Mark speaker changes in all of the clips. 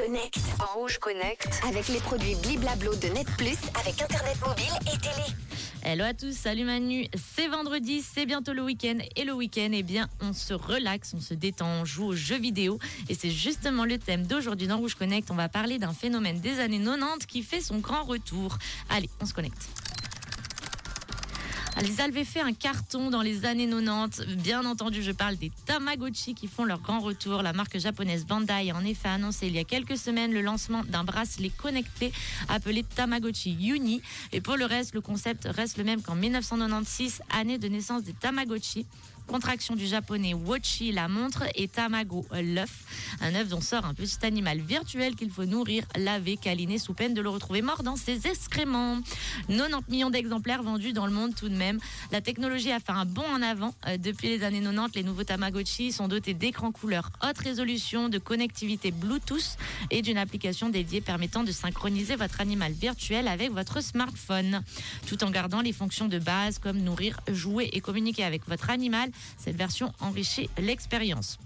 Speaker 1: Connect.
Speaker 2: En Rouge Connect.
Speaker 1: Avec les produits Bliblablo de Net Plus, avec Internet mobile et télé.
Speaker 3: Hello à tous, salut Manu. C'est vendredi, c'est bientôt le week-end. Et le week-end, eh bien, on se relaxe, on se détend, on joue aux jeux vidéo. Et c'est justement le thème d'aujourd'hui dans Rouge Connect. On va parler d'un phénomène des années 90 qui fait son grand retour. Allez, on se connecte. Ils avaient fait un carton dans les années 90. Bien entendu, je parle des Tamagotchi qui font leur grand retour. La marque japonaise Bandai a en effet annoncé il y a quelques semaines le lancement d'un bracelet connecté appelé Tamagotchi Uni. Et pour le reste, le concept reste le même qu'en 1996, année de naissance des Tamagotchi. Contraction du japonais Wachi, la montre, et Tamago, l'œuf. Un œuf dont sort un petit animal virtuel qu'il faut nourrir, laver, câliner sous peine de le retrouver mort dans ses excréments. 90 millions d'exemplaires vendus dans le monde tout de même. La technologie a fait un bond en avant. Euh, depuis les années 90, les nouveaux Tamagotchi sont dotés d'écrans couleur haute résolution, de connectivité Bluetooth et d'une application dédiée permettant de synchroniser votre animal virtuel avec votre smartphone, tout en gardant les fonctions de base comme nourrir, jouer et communiquer avec votre animal. Cette version enrichit l'expérience.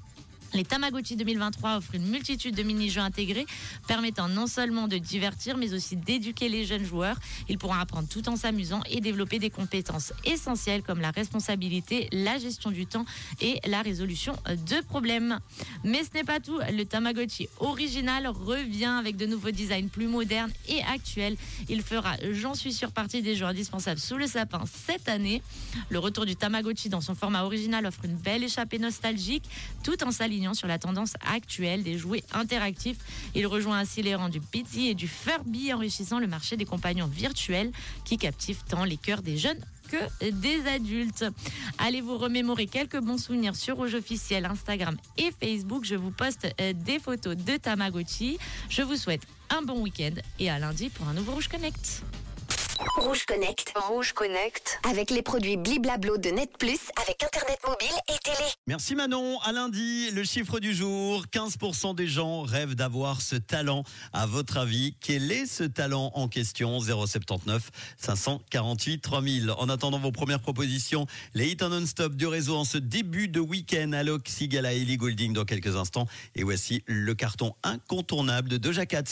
Speaker 3: Les Tamagotchi 2023 offrent une multitude de mini-jeux intégrés permettant non seulement de divertir mais aussi d'éduquer les jeunes joueurs. Ils pourront apprendre tout en s'amusant et développer des compétences essentielles comme la responsabilité, la gestion du temps et la résolution de problèmes. Mais ce n'est pas tout. Le Tamagotchi original revient avec de nouveaux designs plus modernes et actuels. Il fera, j'en suis sûr, partie des jeux indispensables sous le sapin cette année. Le retour du Tamagotchi dans son format original offre une belle échappée nostalgique tout en s'alignant sur la tendance actuelle des jouets interactifs. Il rejoint ainsi les rangs du Pizzy et du Furby, enrichissant le marché des compagnons virtuels qui captivent tant les cœurs des jeunes que des adultes. Allez vous remémorer quelques bons souvenirs sur Rouge officiel, Instagram et Facebook? Je vous poste euh, des photos de Tamagotchi. Je vous souhaite un bon week-end et à lundi pour un nouveau Rouge Connect.
Speaker 1: Rouge Connect.
Speaker 2: Rouge Connect.
Speaker 1: Avec les produits Bliblablo de Net Plus, avec Internet mobile et télé.
Speaker 4: Merci Manon. À lundi, le chiffre du jour. 15% des gens rêvent d'avoir ce talent. À votre avis, quel est ce talent en question? 079 548 3000. En attendant vos premières propositions, les hits en non-stop du réseau en ce début de week-end. Alok Sigala, Ellie Goulding dans quelques instants. Et voici le carton incontournable de Doja Cat.